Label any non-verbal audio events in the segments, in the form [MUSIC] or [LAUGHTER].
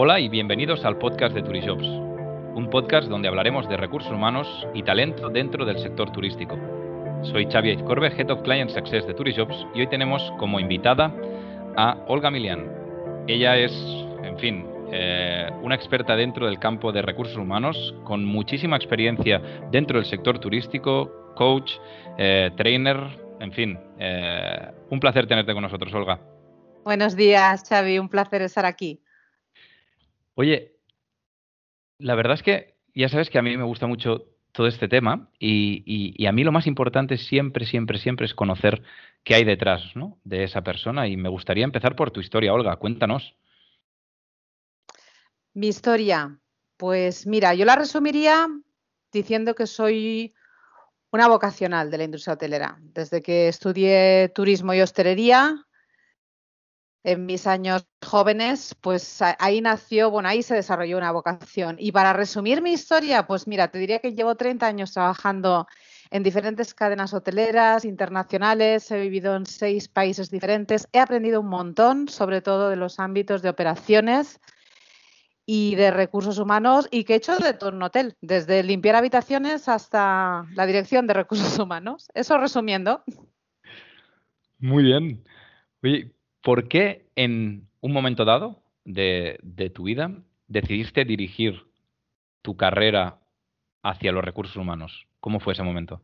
Hola y bienvenidos al podcast de Turishops, un podcast donde hablaremos de recursos humanos y talento dentro del sector turístico. Soy Xavi Corbe, Head of Client Success de Turishops y hoy tenemos como invitada a Olga Milian. Ella es, en fin, eh, una experta dentro del campo de recursos humanos, con muchísima experiencia dentro del sector turístico, coach, eh, trainer, en fin. Eh, un placer tenerte con nosotros, Olga. Buenos días, Xavi, un placer estar aquí. Oye, la verdad es que ya sabes que a mí me gusta mucho todo este tema y, a mí lo más importante siempre, siempre, siempre es conocer qué hay detrás de esa persona y me gustaría empezar por tu historia, Olga, cuéntanos. Mi historia, pues mira, yo la resumiría diciendo que soy una vocacional de la industria hotelera. Desde que estudié turismo y hostelería, en mis años jóvenes, pues ahí nació, bueno, ahí se desarrolló una vocación. Y para resumir mi historia, pues mira, te diría que llevo 30 años trabajando en diferentes cadenas hoteleras internacionales, he vivido en seis países diferentes, he aprendido un montón, sobre todo de los ámbitos de operaciones y de recursos humanos y que he hecho de todo un hotel, desde limpiar habitaciones hasta la dirección de recursos [LAUGHS] humanos. Eso resumiendo. Muy bien. ¿Por qué en un momento dado de, tu vida decidiste dirigir tu carrera hacia los recursos humanos? ¿Cómo fue ese momento?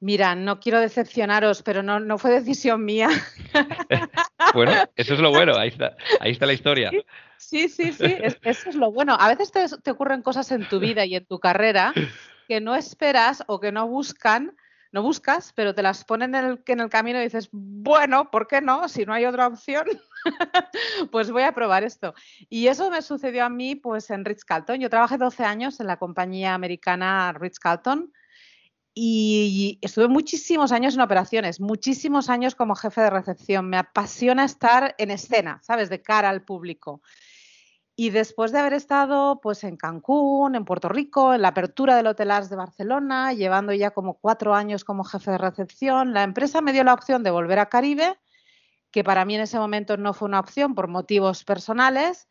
Mira, no quiero decepcionaros, pero no, fue decisión mía. [LAUGHS] bueno, eso es lo bueno, ahí está, ahí está la historia. Sí, sí, sí, eso es lo bueno. A veces te, te, ocurren cosas en tu vida y en tu carrera que no esperas o que no buscan no buscas, pero te las ponen en el, en el camino y dices, bueno, ¿por qué no? Si no hay otra opción, [LAUGHS] pues voy a probar esto. Y eso me sucedió a mí pues en Ritz Carlton. Yo trabajé 12 años en la compañía americana Ritz Carlton y estuve muchísimos años en operaciones, muchísimos años como jefe de recepción. Me apasiona estar en escena, ¿sabes? De cara al público. Y después de haber estado pues en Cancún, en Puerto Rico, en la apertura del Hotel Ars de Barcelona, llevando ya como cuatro años como jefe de recepción, la empresa me dio la opción de volver a Caribe, que para mí en ese momento no fue una opción por motivos personales,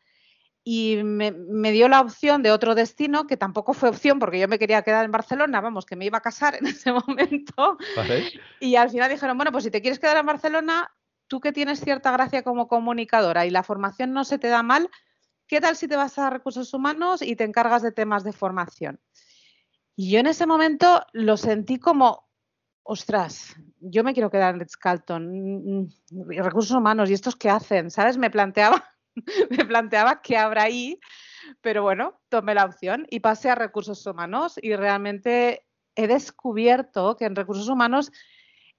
y me, dio la opción de otro destino, que tampoco fue opción porque yo me quería quedar en Barcelona, vamos, que me iba a casar en [LAUGHS] ese momento. Y al final dijeron, bueno, pues si te quieres quedar en Barcelona, tú que tienes cierta gracia como comunicadora y la formación no se te da mal, ¿qué tal si te vas a recursos humanos y te encargas de temas de formación? Y yo en ese momento lo sentí como, ostras, yo me quiero quedar en Ritz Carlton, mm, mm, recursos humanos, ¿y estos qué hacen? ¿Sabes? Me planteaba, [LAUGHS] me planteaba qué habrá ahí, pero bueno, tomé la opción y pasé a recursos humanos y realmente he descubierto que en recursos humanos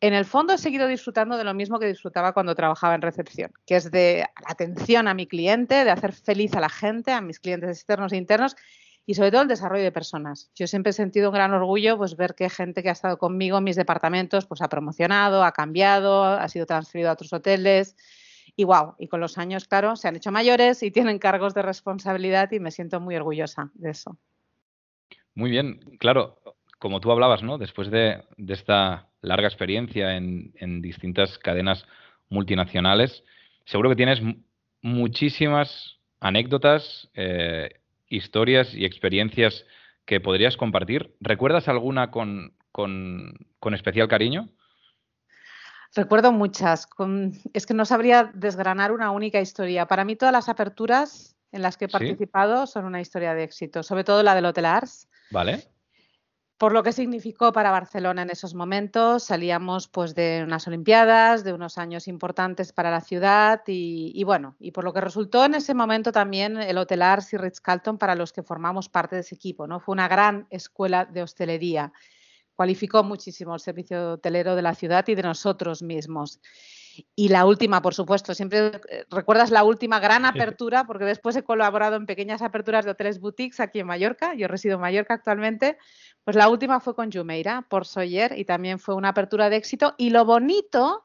en el fondo he seguido disfrutando de lo mismo que disfrutaba cuando trabajaba en recepción, que es de la atención a mi cliente, de hacer feliz a la gente, a mis clientes externos e internos y sobre todo el desarrollo de personas. Yo siempre he sentido un gran orgullo pues ver que gente que ha estado conmigo en mis departamentos pues ha promocionado, ha cambiado, ha sido transferido a otros hoteles y wow, y con los años, claro, se han hecho mayores y tienen cargos de responsabilidad y me siento muy orgullosa de eso. Muy bien, claro, como tú hablabas, ¿no? Después de, esta larga experiencia en, distintas cadenas multinacionales, seguro que tienes muchísimas anécdotas, eh, historias y experiencias que podrías compartir. ¿Recuerdas alguna con, especial cariño? Recuerdo muchas. es que no sabría desgranar una única historia. Para mí todas las aperturas en las que he participado son una historia de éxito, sobre todo la del Hotel Ars. Vale por lo que significó para Barcelona en esos momentos. Salíamos pues de unas Olimpiadas, de unos años importantes para la ciudad y, bueno, y por lo que resultó en ese momento también el Hotel Ars y Ritz Carlton para los que formamos parte de ese equipo, ¿no? Fue una gran escuela de hostelería. Cualificó muchísimo el servicio hotelero de la ciudad y de nosotros mismos. Y la última, por supuesto, siempre eh, recuerdas la última gran apertura, porque después he colaborado en pequeñas aperturas de hoteles boutiques aquí en Mallorca, yo resido en Mallorca actualmente, pues la última fue con Jumeira, por Soyer, y también fue una apertura de éxito. Y lo bonito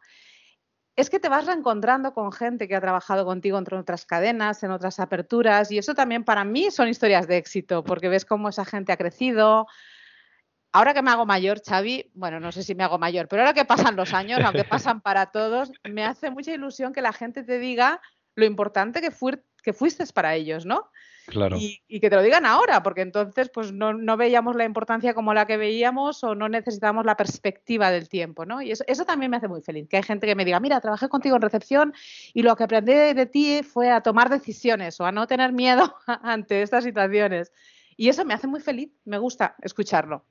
es que te vas reencontrando con gente que ha trabajado contigo en otras cadenas, en otras aperturas, y eso también para mí son historias de éxito, porque ves cómo esa gente ha crecido, ahora que me hago mayor, Xavi, bueno, no sé si me hago mayor, pero ahora que pasan los años, aunque [LAUGHS] pasan para todos, me hace mucha ilusión que la gente te diga lo importante que, que fuiste para ellos, ¿no? Claro. Y, que te lo digan ahora, porque entonces pues no, veíamos la importancia como la que veíamos o no necesitábamos la perspectiva del tiempo, ¿no? Y eso, eso, también me hace muy feliz, que hay gente que me diga, mira, trabajé contigo en recepción y lo que aprendí de ti fue a tomar decisiones o a no tener miedo [LAUGHS] ante estas situaciones. Y eso me hace muy feliz, me gusta escucharlo.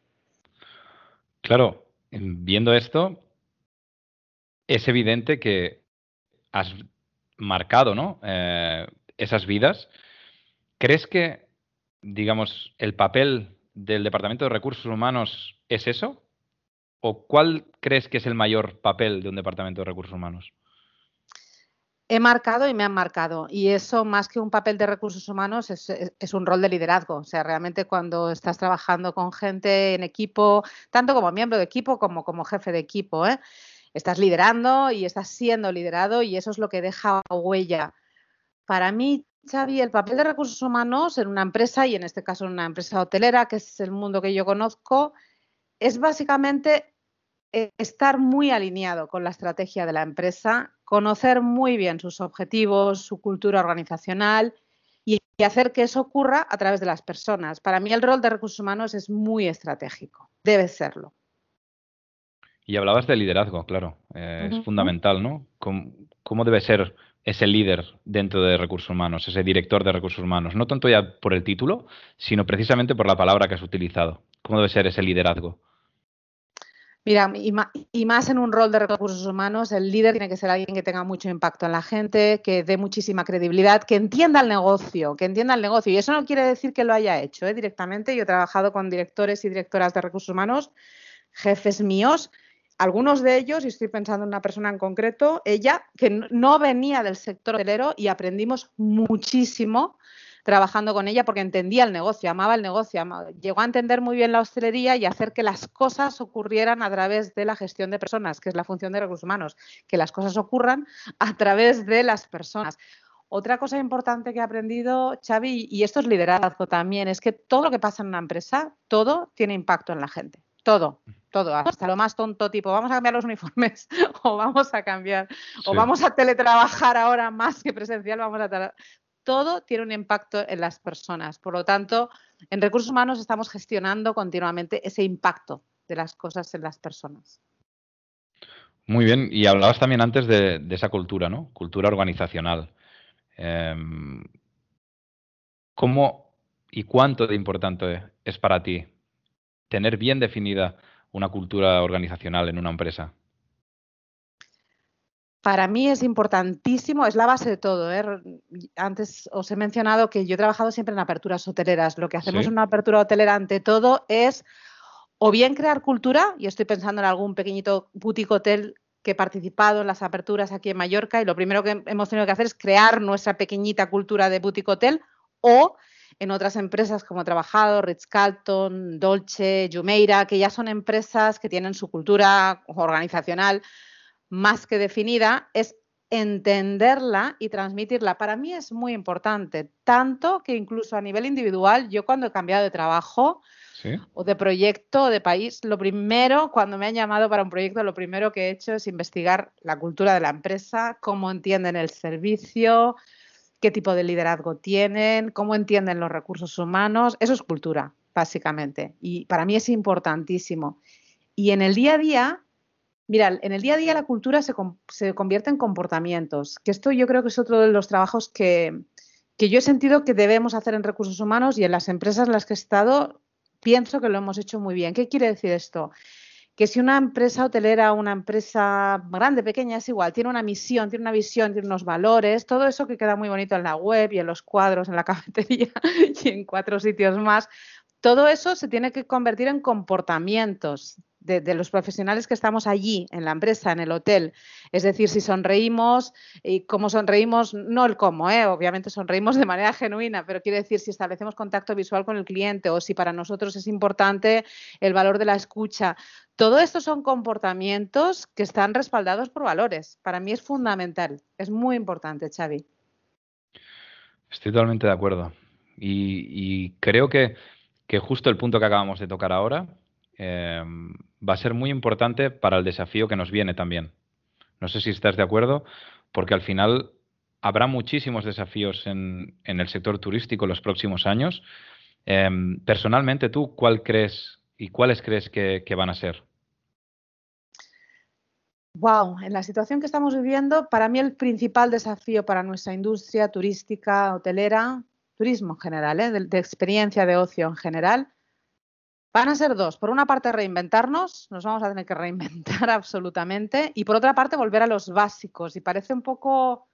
Claro, viendo esto, es evidente que has marcado ¿no? Eh, esas vidas. ¿Crees que, digamos, el papel del Departamento de Recursos Humanos es eso? ¿O cuál crees que es el mayor papel de un Departamento de Recursos Humanos? He marcado y me han marcado. Y eso, más que un papel de recursos humanos, es, un rol de liderazgo. O sea, realmente cuando estás trabajando con gente en equipo, tanto como miembro de equipo como como jefe de equipo, ¿eh? estás liderando y estás siendo liderado y eso es lo que deja huella. Para mí, Xavi, el papel de recursos humanos en una empresa, y en este caso en una empresa hotelera, que es el mundo que yo conozco, es básicamente estar muy alineado con la estrategia de la empresa, conocer muy bien sus objetivos, su cultura organizacional y, hacer que eso ocurra a través de las personas. Para mí el rol de recursos humanos es muy estratégico, debe serlo. Y hablabas de liderazgo, claro, eh, es fundamental, ¿no? ¿Cómo, debe ser ese líder dentro de recursos humanos, ese director de recursos humanos? No tanto ya por el título, sino precisamente por la palabra que has utilizado. ¿Cómo debe ser ese liderazgo? Mira, y más en un rol de recursos humanos, el líder tiene que ser alguien que tenga mucho impacto en la gente, que dé muchísima credibilidad, que entienda el negocio, que entienda el negocio. Y eso no quiere decir que lo haya hecho ¿eh? directamente. Yo he trabajado con directores y directoras de recursos humanos, jefes míos, algunos de ellos, y estoy pensando en una persona en concreto, ella, que no venía del sector hotelero y aprendimos muchísimo trabajando con ella porque entendía el negocio, amaba el negocio, llegó a entender muy bien la hostelería y hacer que las cosas ocurrieran a través de la gestión de personas, que es la función de recursos humanos, que las cosas ocurran a través de las personas. Otra cosa importante que he aprendido, Xavi, y esto es liderazgo también, es que todo lo que pasa en una empresa, todo tiene impacto en la gente. Todo, todo, hasta lo más tonto, tipo, vamos a cambiar los uniformes, [LAUGHS] o vamos a cambiar, o vamos a teletrabajar ahora más que presencial, vamos a todo tiene un impacto en las personas. Por lo tanto, en recursos humanos estamos gestionando continuamente ese impacto de las cosas en las personas. Muy bien, y hablabas también antes de, esa cultura, ¿no? Cultura organizacional. Em, ¿Cómo y cuánto de importante es para ti tener bien definida una cultura organizacional en una empresa? Para mí es importantísimo, es la base de todo. ¿eh? Antes os he mencionado que yo he trabajado siempre en aperturas hoteleras. Lo que hacemos en una apertura hotelera ante todo es o bien crear cultura, y estoy pensando en algún pequeñito boutique hotel que he participado en las aperturas aquí en Mallorca y lo primero que hemos tenido que hacer es crear nuestra pequeñita cultura de boutique hotel o en otras empresas como he trabajado, Ritz-Carlton, Dolce, Jumeirah, que ya son empresas que tienen su cultura organizacional más que definida, es entenderla y transmitirla. Para mí es muy importante, tanto que incluso a nivel individual, yo cuando he cambiado de trabajo o de proyecto o de país, lo primero, cuando me han llamado para un proyecto, lo primero que he hecho es investigar la cultura de la empresa, cómo entienden el servicio, qué tipo de liderazgo tienen, cómo entienden los recursos humanos. Eso es cultura, básicamente. Y para mí es importantísimo. Y en el día a día, Mira, en el día a día la cultura se, convierte en comportamientos, que esto yo creo que es otro de los trabajos que, yo he sentido que debemos hacer en recursos humanos y en las empresas en las que he estado pienso que lo hemos hecho muy bien. ¿Qué quiere decir esto? Que si una empresa hotelera, una empresa grande, pequeña, es igual, tiene una misión, tiene una visión, tiene unos valores, todo eso que queda muy bonito en la web y en los cuadros, en la [LAUGHS] cafetería y en cuatro sitios más, todo eso se tiene que convertir en comportamientos de, los profesionales que estamos allí, en la empresa, en el hotel. Es decir, si sonreímos y cómo sonreímos, no el cómo, ¿eh? obviamente sonreímos de manera [LAUGHS] genuina, pero quiere decir si establecemos contacto visual con el cliente o si para nosotros es importante el valor de la escucha. Todo esto son comportamientos que están respaldados por valores. Para mí es fundamental, es muy importante, Xavi. Estoy totalmente de acuerdo. Y, creo que, que, justo el punto que acabamos de tocar ahora Em, va a ser muy importante para el desafío que nos viene también. No sé si estás de acuerdo, porque al final habrá muchísimos desafíos en, el sector turístico en los próximos años. Em, personalmente, ¿tú cuál crees y cuáles crees que, van a ser? Wow, en la situación que estamos viviendo, para mí el principal desafío para nuestra industria turística, hotelera, turismo en general, ¿eh? de, experiencia de ocio en general, van a ser dos. Por una parte, reinventarnos, nos vamos a tener que reinventar [LAUGHS] absolutamente, y por otra parte, volver a los básicos. Y parece un poco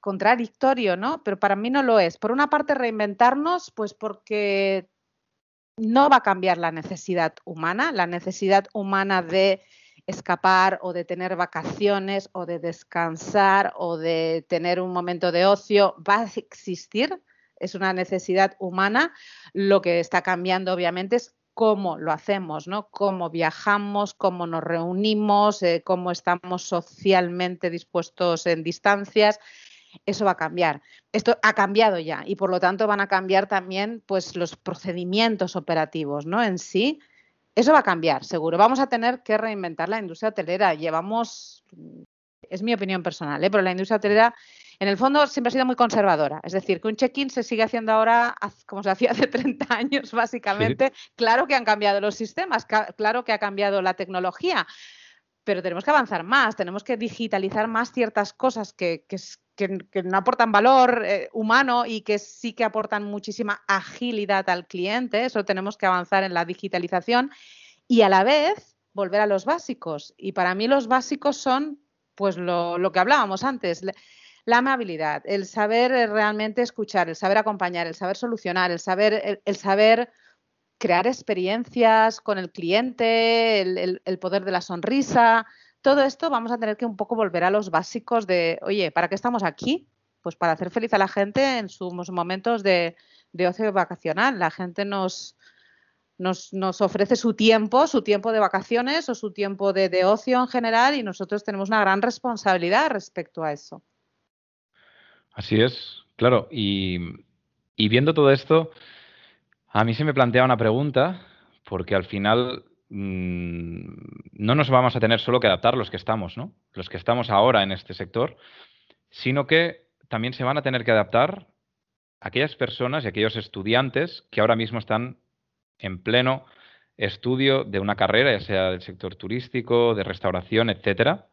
contradictorio, ¿no? Pero para mí no lo es. Por una parte, reinventarnos, pues porque no va a cambiar la necesidad humana, la necesidad humana de escapar o de tener vacaciones o de descansar o de tener un momento de ocio va a existir, es una necesidad humana. Lo que está cambiando obviamente es cómo lo hacemos, ¿no? Cómo viajamos, cómo nos reunimos, eh, cómo estamos socialmente dispuestos en distancias eso va a cambiar. Esto ha cambiado ya y por lo tanto van a cambiar también pues, los procedimientos operativos ¿no? en sí. Eso va a cambiar, seguro. Vamos a tener que reinventar la industria hotelera. Llevamos, es mi opinión personal, ¿eh? pero la industria hotelera en el fondo siempre ha sido muy conservadora. Es decir, que un check-in se sigue haciendo ahora como se hacía hace [LAUGHS] 30 años, básicamente. Claro que han cambiado los sistemas, claro que ha cambiado la tecnología, pero tenemos que avanzar más, tenemos que digitalizar más ciertas cosas que, que, que, no aportan valor eh, humano y que sí que aportan muchísima agilidad al cliente. Eso tenemos que avanzar en la digitalización y a la vez volver a los básicos. Y para mí los básicos son pues lo, que hablábamos antes. La amabilidad, el saber eh, realmente escuchar, el saber acompañar, el saber solucionar, el saber, el, saber crear experiencias con el cliente, el, poder de la sonrisa, todo esto vamos a tener que un poco volver a los básicos de, oye, ¿para qué estamos aquí? Pues para hacer feliz a la gente en sus momentos de, ocio vacacional. La gente nos, nos, nos, ofrece su tiempo, su tiempo de vacaciones o su tiempo de, de, ocio en general y nosotros tenemos una gran responsabilidad respecto a eso. Así es, claro. Y, viendo todo esto, a mí se me plantea una pregunta, porque al final Mm, no nos vamos a tener solo que adaptar los que estamos, ¿no? Los que estamos ahora en este sector, sino que también se van a tener que adaptar aquellas personas y aquellos estudiantes que ahora mismo están en pleno estudio de una carrera, ya sea del sector turístico, de restauración, etcétera.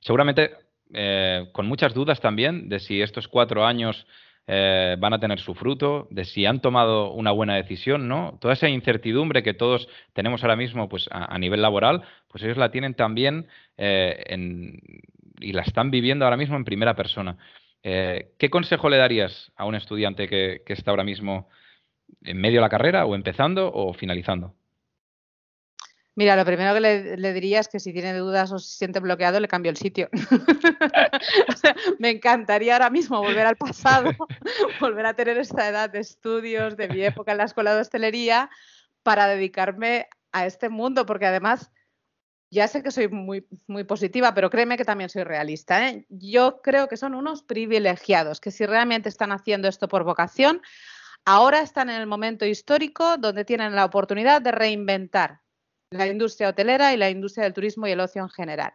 Seguramente eh, con muchas dudas también de si estos cuatro años eh, van a tener su fruto, de si han tomado una buena decisión, ¿no? Toda esa incertidumbre que todos tenemos ahora mismo pues, a, nivel laboral, pues ellos la tienen también eh, y la están viviendo ahora mismo en primera persona. ¿Qué consejo le darías a un estudiante que está ahora mismo en medio de la carrera o empezando o finalizando? Mira, lo primero que le, diría es que si tiene dudas o se siente bloqueado, le cambio el sitio. [LAUGHS] me encantaría ahora mismo volver al pasado, [LAUGHS] volver a tener esta edad de estudios de mi época en la escuela de hostelería para dedicarme a este mundo, porque además ya sé que soy muy, muy positiva, pero créeme que también soy realista. ¿eh? Yo creo que son unos privilegiados, que si realmente están haciendo esto por vocación, ahora están en el momento histórico donde tienen la oportunidad de reinventar la industria hotelera y la industria del turismo y el ocio en general.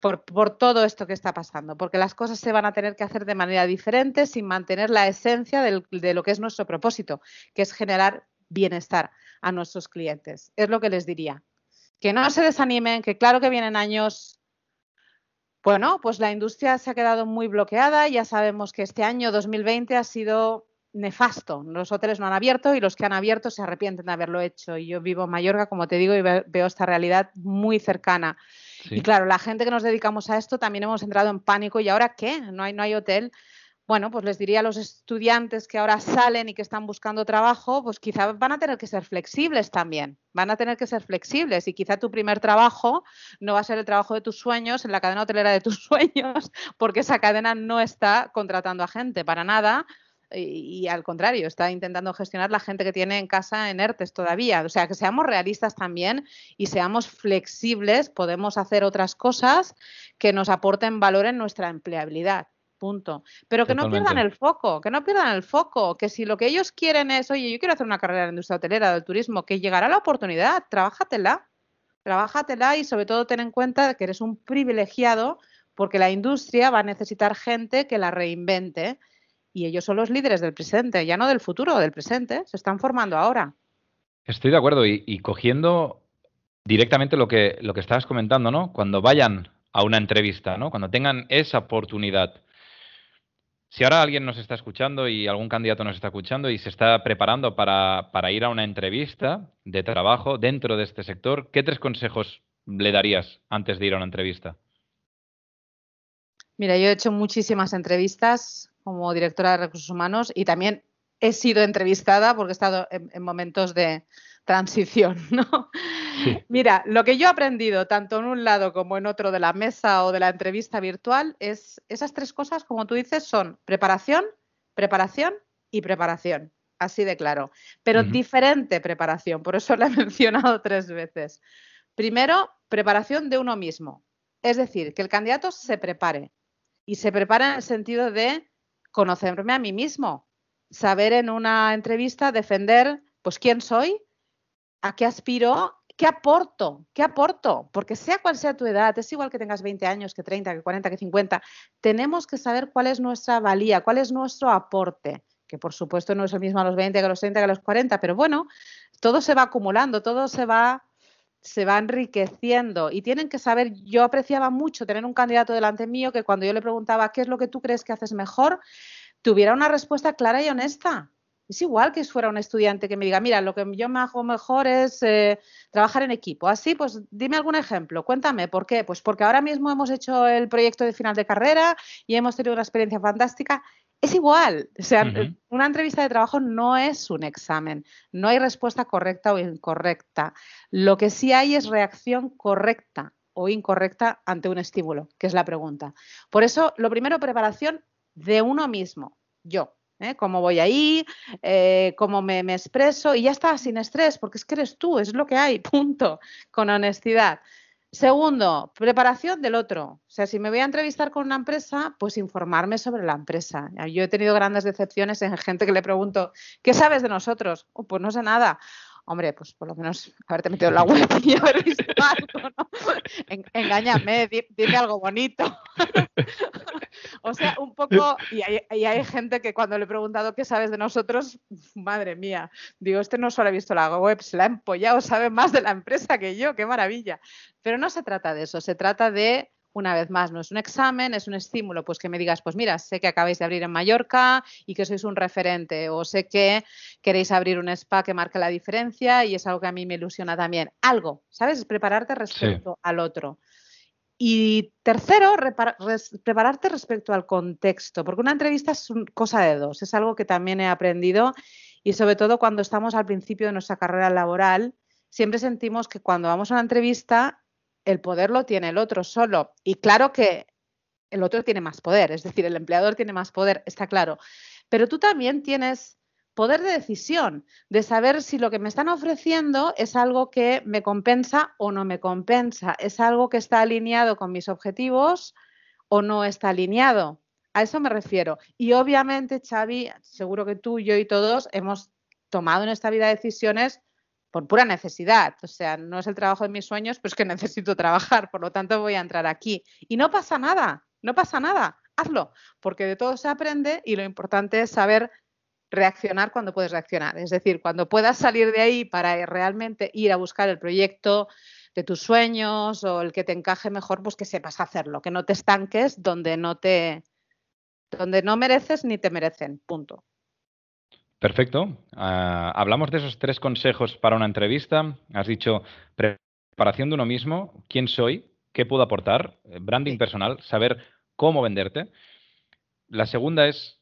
Por, todo esto que está pasando, porque las cosas se van a tener que hacer de manera diferente sin mantener la esencia de lo que es nuestro propósito, que es generar bienestar a nuestros clientes. Es lo que les diría. Que no se desanimen, que claro que vienen años bueno, pues la industria se ha quedado muy bloqueada. Ya sabemos que este año 2020 ha sido nefasto. Los hoteles no han abierto y los que han abierto se arrepienten de haberlo hecho. Y yo vivo en Mallorca, como te digo, y veo esta realidad muy cercana. Y claro, la gente que nos dedicamos a esto también hemos entrado en pánico. ¿Y ahora qué? No hay, no hay hotel. Bueno, pues les diría a los estudiantes que ahora salen y que están buscando trabajo, pues quizá van a tener que ser flexibles también. Van a tener que ser flexibles y quizá tu primer trabajo no va a ser el trabajo de tus sueños en la cadena hotelera de tus [LAUGHS] sueños, porque esa cadena no está contratando a gente para nada y, al contrario, está intentando gestionar la gente que tiene en casa en ERTES todavía. O sea, que seamos realistas también y seamos flexibles, podemos hacer otras cosas que nos aporten valor en nuestra empleabilidad. Punto. Pero que no pierdan el foco, que no pierdan el foco, que si lo que ellos quieren es, oye, yo quiero hacer una carrera en la industria hotelera, del turismo, que llegará la oportunidad, trabájatela, trabájatela y sobre todo ten en cuenta que eres un privilegiado porque la industria va a necesitar gente que la reinvente y ellos son los líderes del presente, ya no del futuro, del presente, se están formando ahora. Estoy de acuerdo y, cogiendo directamente lo que, lo que estabas comentando, ¿no? Cuando vayan a una entrevista, ¿no? Cuando tengan esa oportunidad. Si ahora alguien nos está escuchando y algún candidato nos está escuchando y se está preparando para, para ir a una entrevista de trabajo dentro de este sector, ¿qué tres consejos le darías antes de ir a una entrevista? Mira, yo he hecho muchísimas entrevistas como directora de recursos humanos y también he sido entrevistada porque he estado en, momentos de transición, [LAUGHS] ¿no? Mira, lo que yo he aprendido tanto en un lado como en otro de la mesa o de la entrevista virtual es esas tres cosas, como tú dices, son preparación, preparación y preparación. Así de claro. Pero diferente preparación, por eso la he [LAUGHS] mencionado tres veces. Primero, preparación de uno mismo. Es decir, que el candidato se prepare. Y se prepara en el sentido de conocerme a mí mismo, saber en una entrevista defender, pues, quién soy, a qué aspiro, qué aporto, qué aporto, porque sea cual sea tu edad, es igual que tengas 20 años, que 30, que 40, que 50, tenemos que saber cuál es nuestra valía, cuál es nuestro aporte, que por supuesto no es el mismo a los 20 que a los 30 que a los 40, pero bueno, todo se va acumulando, todo se va se va enriqueciendo y tienen que saber, yo apreciaba mucho tener un candidato delante mío que cuando yo le preguntaba qué es lo que tú crees que haces mejor, tuviera una respuesta clara y honesta. Es igual que fuera un estudiante que me diga, mira, lo que yo me hago mejor es eh, trabajar en equipo. Así, pues dime algún ejemplo, cuéntame, ¿por qué? Pues porque ahora mismo hemos hecho el proyecto de final de carrera y hemos tenido una experiencia fantástica es igual. O sea, una entrevista de trabajo no es un examen. No hay respuesta correcta o incorrecta. Lo que sí hay es reacción correcta o incorrecta ante un estímulo, que es la pregunta. Por eso, lo primero, preparación de uno mismo, yo. ¿eh? Cómo voy ahí, eh, cómo me, me expreso y ya está, sin estrés, porque es que eres tú, es lo que hay, [LAUGHS] punto, con honestidad. Segundo, preparación del otro. O sea, si me voy a entrevistar con una empresa, pues informarme sobre la empresa. Yo he tenido grandes decepciones en gente que le pregunto, ¿qué sabes de nosotros? Oh, pues no sé nada hombre, pues por lo menos haberte metido en la web y haber visto [LAUGHS] algo, ¿no? Engáñame, dime algo bonito. [LAUGHS] o sea, un poco, y hay, gente que cuando le he preguntado qué sabes de nosotros, madre mía, digo, este no solo ha visto la web, se la ha empollado, sabe más de la empresa que yo, qué maravilla. Pero no se trata de eso, se trata de una vez más, no es un examen, es un estímulo, pues que me digas, pues mira, sé que acabáis de abrir en Mallorca y que sois un referente, o sé que queréis abrir un spa que marque la diferencia y es algo que a mí me ilusiona también. Algo, ¿sabes? Prepararte respecto al otro. Y tercero, prepararte respecto al contexto, porque una entrevista es cosa de dos, es algo que también he aprendido y sobre todo cuando estamos al principio de nuestra carrera laboral, siempre sentimos que cuando vamos a una entrevista el poder lo tiene el otro solo. Y claro que el otro tiene más poder, es decir, el empleador tiene más poder, está claro. Pero tú también tienes poder de decisión, de saber si lo que me están ofreciendo es algo que me compensa o no me compensa, es algo que está alineado con mis objetivos o no está alineado. A eso me refiero. Y obviamente, Xavi, seguro que tú, yo y todos hemos tomado en esta vida decisiones por pura necesidad. O sea, no es el trabajo de mis sueños, pero es que necesito trabajar, por lo tanto voy a entrar aquí. Y no pasa nada, no pasa nada, hazlo, porque de todo se aprende y lo importante es saber reaccionar cuando puedes reaccionar. Es decir, cuando puedas salir de ahí para realmente ir a buscar el proyecto de tus sueños o el que te encaje mejor, pues que sepas hacerlo, que no te estanques donde no te donde no mereces ni te merecen, punto. Perfecto. Ah, hablamos de esos tres consejos para una entrevista. Has dicho preparación de uno mismo, quién soy, qué puedo aportar, eh, branding personal, saber cómo venderte. La segunda es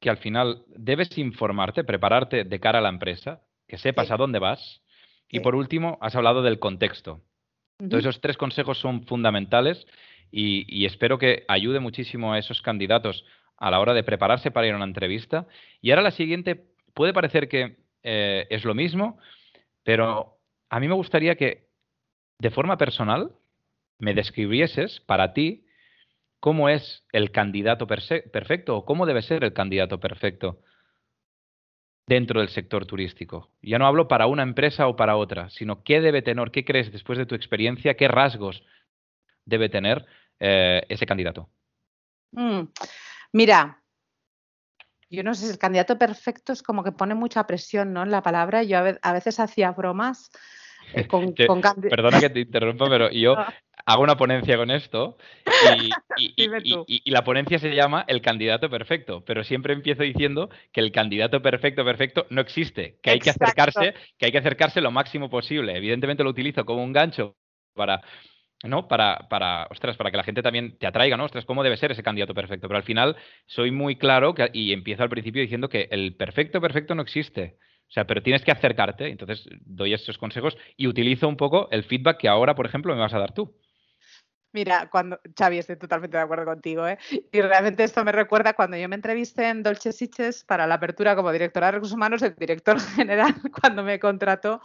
que al final debes informarte, prepararte de cara a la empresa, que sepas a dónde vas. Y por último, has hablado del contexto. Entonces, esos tres consejos son fundamentales y, y, espero que ayude muchísimo a esos candidatos a la hora de prepararse para ir a una entrevista. Y ahora la siguiente puede parecer que eh, es lo mismo, pero a mí me gustaría que de forma personal me describieses para ti cómo es el candidato perfecto o cómo debe ser el candidato perfecto dentro del sector turístico. Ya no hablo para una empresa o para otra, sino qué debe tener, qué crees después de tu experiencia, qué rasgos debe tener eh, ese candidato? Mm, mira, yo no sé, el candidato perfecto es como que pone mucha presión ¿no? en la palabra. Yo a veces hacía bromas eh, [LAUGHS] perdona que te interrumpa, pero yo [LAUGHS] hago una ponencia con esto y, la ponencia se llama el candidato perfecto, pero siempre empiezo diciendo que el candidato perfecto perfecto no existe, que hay que acercarse, que hay que acercarse lo máximo posible. Evidentemente lo utilizo como un gancho para ¿no? Para, para, ostras, para que la gente también te atraiga, ¿no? Ostras, ¿cómo debe ser ese candidato perfecto? Pero al final soy muy claro y empiezo al principio diciendo que el perfecto perfecto no existe. O sea, pero tienes que acercarte, entonces doy estos consejos y utilizo un poco el feedback que ahora, por ejemplo, me vas a dar tú. Mira, cuando Xavi, estoy totalmente de acuerdo contigo, ¿eh? Y realmente esto me recuerda cuando yo me entrevisté en Dolce Siches para la apertura como directora de recursos humanos, el director [LAUGHS] general, cuando me contrató,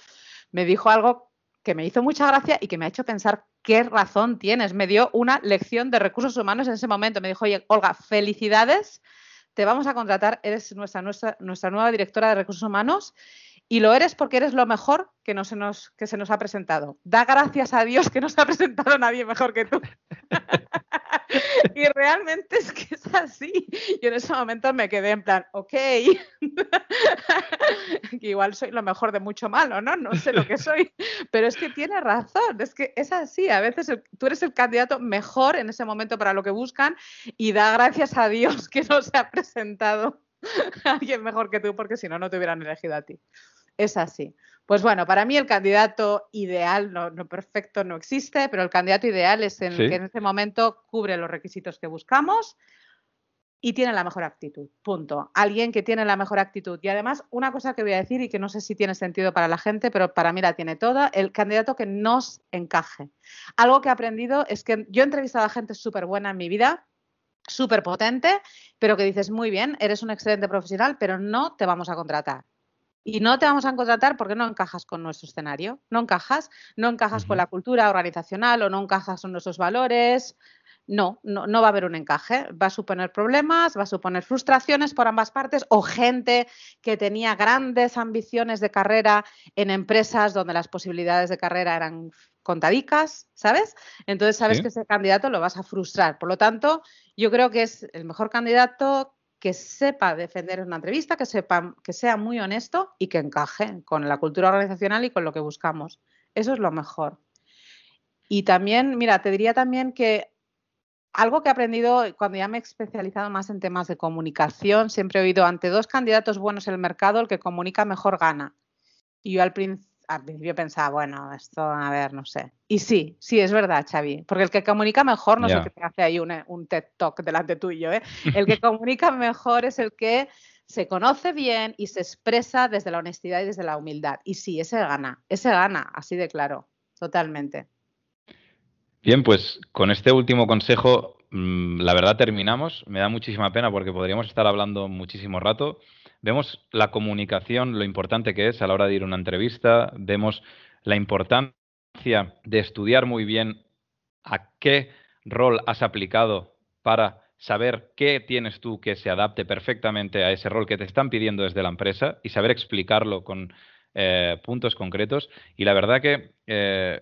me dijo algo que me hizo mucha gracia y que me ha hecho pensar qué razón tienes. Me dio una lección de recursos humanos en ese momento. Me dijo, oye, Olga, felicidades te vamos a contratar, eres nuestra, nuestra, nuestra nueva directora de recursos humanos y lo eres porque eres lo mejor que, no se nos, que se nos ha presentado. Da gracias a Dios que no se ha presentado nadie mejor que tú. [LAUGHS] [LAUGHS] y realmente es que es así. Yo en ese momento me quedé en plan, ok, [LAUGHS] igual soy lo mejor de mucho malo, ¿no? No sé lo que soy, pero es que tiene razón, es que es así. A veces tú eres el candidato mejor en ese momento para lo que buscan y da gracias a Dios que no se ha presentado [LAUGHS] alguien mejor que tú porque si no, no te hubieran elegido a ti. Es así. Pues bueno, para mí el candidato ideal, no, perfecto, no existe, pero el candidato ideal es el que en ese momento cubre los requisitos que buscamos y tiene la mejor actitud. Punto. Alguien que tiene la mejor actitud. Y además, una cosa que voy a decir y que no sé si tiene sentido para la gente, pero para mí la tiene toda, el candidato que nos encaje. Algo que he aprendido es que yo he entrevistado a gente súper buena en mi vida, súper potente, pero que dices, muy bien, eres un excelente profesional, pero no te vamos a contratar y no te vamos a contratar porque no encajas con nuestro escenario, no encajas, no encajas con la cultura organizacional o no encajas con nuestros valores. No, no, no va a haber un encaje. Va a suponer problemas, va a suponer frustraciones por ambas partes o gente que tenía grandes ambiciones de carrera en empresas donde las posibilidades de carrera eran contadicas, ¿sabes? Entonces sabes que ese candidato lo vas a frustrar. Por lo tanto, yo creo que es el mejor candidato que sepa defender una entrevista, que sepa, que sea muy honesto y que encaje con la cultura organizacional y con lo que buscamos. Eso es lo mejor. Y también, mira, te diría también que algo que he aprendido cuando ya me he especializado más en temas de comunicación, siempre he oído ante dos candidatos buenos en el mercado, el que comunica mejor gana. Y yo al principio al principio pensaba, bueno, esto, a ver, no sé. Y sí, sí, es verdad, Xavi. Porque el que comunica mejor no es el que te hace ahí un, un TED Talk delante tuyo, ¿eh? El que comunica mejor es el que se conoce bien y se expresa desde la honestidad y desde la humildad. Y sí, ese gana, ese gana, así de claro, totalmente. Bien, pues con este último consejo, mm, la verdad terminamos. Me da muchísima pena porque podríamos estar hablando muchísimo rato. Vemos la comunicación, lo importante que es a la hora de ir a una entrevista, vemos la importancia de estudiar muy bien a qué rol has aplicado para saber qué tienes tú que se adapte perfectamente a ese rol que te están pidiendo desde la empresa y saber explicarlo con eh, puntos concretos. Y la verdad que eh,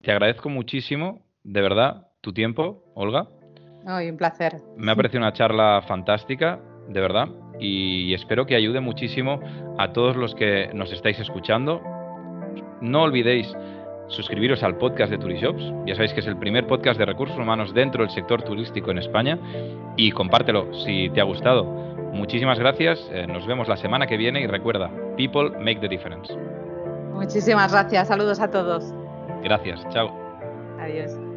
te agradezco muchísimo, de verdad, tu tiempo, Olga. un placer. Me ha parecido una charla fantástica, de verdad y espero que ayude muchísimo a todos los que nos estáis escuchando. No olvidéis suscribiros al podcast de Turishops. Ya sabéis que es el primer podcast de recursos humanos dentro del sector turístico en España y compártelo si te ha gustado. Muchísimas gracias, eh, nos vemos la semana que viene y recuerda, people make the difference. Muchísimas gracias, saludos a todos. Gracias, chao. Adiós.